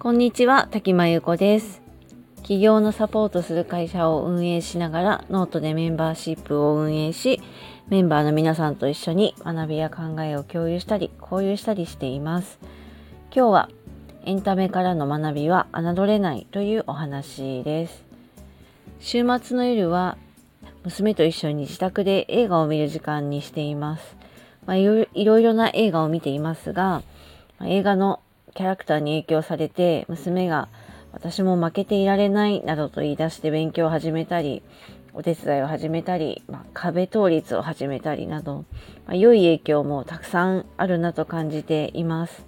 こんにちは、滝真由子です。企業のサポートする会社を運営しながら、ノートでメンバーシップを運営し、メンバーの皆さんと一緒に学びや考えを共有したり、交流したりしています。今日は、エンタメからの学びは侮れないというお話です。週末の夜は、娘と一緒に自宅で映画を見る時間にしています。まあ、いろいろな映画を見ていますが、映画のキャラクターに影響されて娘が私も負けていられないなどと言い出して勉強を始めたりお手伝いを始めたり、まあ、壁倒立を始めたりなど、まあ、良い影響もたくさんあるなと感じています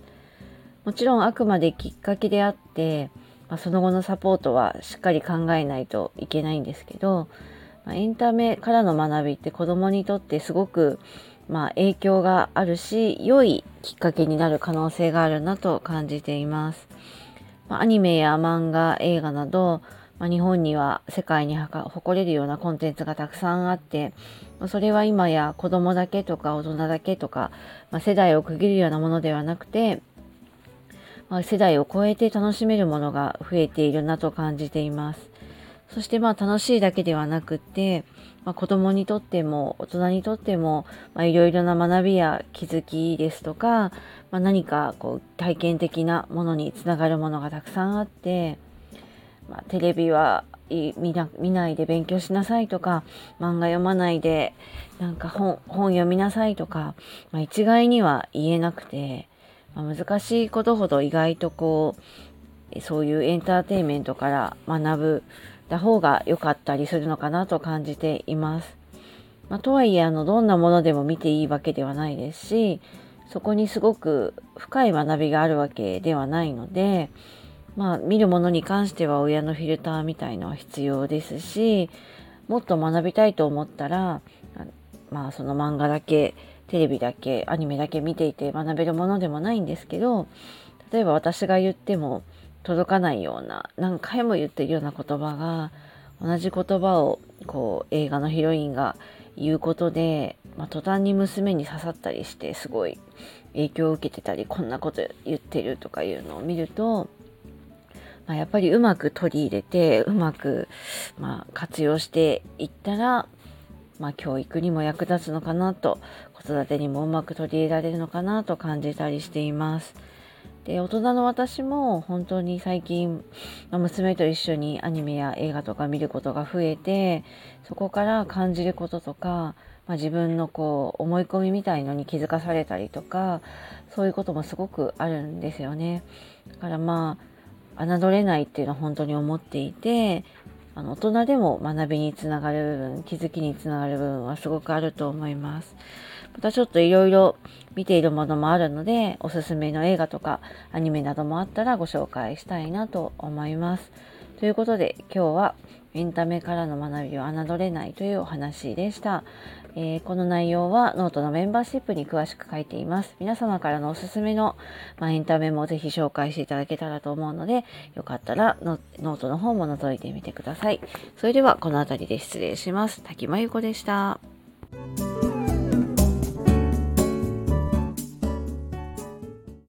もちろんあくまできっかけであって、まあ、その後のサポートはしっかり考えないといけないんですけど、まあ、エンタメからの学びって子どもにとってすごくまあ、影響があるし良いきっかけになる可能性があるなと感じています。まあ、アニメや漫画映画など、まあ、日本には世界に誇れるようなコンテンツがたくさんあってそれは今や子供だけとか大人だけとか、まあ、世代を区切るようなものではなくて、まあ、世代を超えて楽しめるものが増えているなと感じています。そしてまあ楽しいだけではなくて、まあ、子供にとっても大人にとってもいろいろな学びや気づきですとか、まあ、何かこう体験的なものにつながるものがたくさんあって、まあ、テレビは見な見ないで勉強しなさいとか漫画読まないでなんか本本読みなさいとか、まあ、一概には言えなくて、まあ、難しいことほど意外とこうそういうエンターテインメントから学ぶた方が良かったりするのかなと感じています。まあ、とはいえあのどんなものでも見ていいわけではないですしそこにすごく深い学びがあるわけではないので、まあ、見るものに関しては親のフィルターみたいのは必要ですしもっと学びたいと思ったらまあその漫画だけテレビだけアニメだけ見ていて学べるものでもないんですけど例えば私が言っても届かないような何回も言ってるような言葉が同じ言葉をこう映画のヒロインが言うことで、まあ、途端に娘に刺さったりしてすごい影響を受けてたりこんなこと言ってるとかいうのを見ると、まあ、やっぱりうまく取り入れてうまく、まあ、活用していったら、まあ、教育にも役立つのかなと子育てにもうまく取り入れられるのかなと感じたりしています。で大人の私も本当に最近、娘と一緒にアニメや映画とか見ることが増えてそこから感じることとか、まあ、自分のこう思い込みみたいのに気づかされたりとかそういうこともすごくあるんですよね。だからまあ侮れないっていうのは本当に思っていてあの大人でも学びにつながる部分気づきにつながる部分はすごくあると思います。またちょっといろいろ見ているものもあるので、おすすめの映画とかアニメなどもあったらご紹介したいなと思います。ということで今日はエンタメからの学びを侮れないというお話でした。えー、この内容はノートのメンバーシップに詳しく書いています。皆様からのおすすめの、まあ、エンタメもぜひ紹介していただけたらと思うので、よかったらノートの方も覗いてみてください。それではこの辺りで失礼します。滝真由子でした。